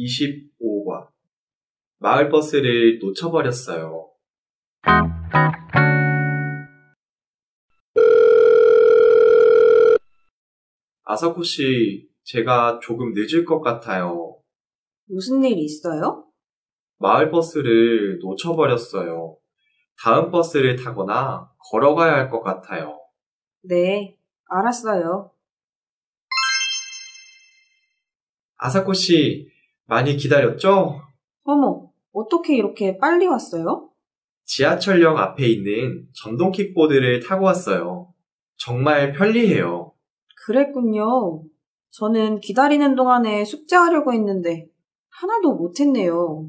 25번. 마을버스를 놓쳐버렸어요. 아사코 씨, 제가 조금 늦을 것 같아요. 무슨 일 있어요? 마을버스를 놓쳐버렸어요. 다음 버스를 타거나 걸어가야 할 것 같아요. 네, 알았어요. 아사코 씨, 많이 기다렸죠? 어머, 어떻게 이렇게 빨리 왔어요? 지하철역 앞에 있는 전동 킥보드를 타고 왔어요. 정말 편리해요. 그랬군요. 저는 기다리는 동안에 숙제하려고 했는데 하나도 못했네요.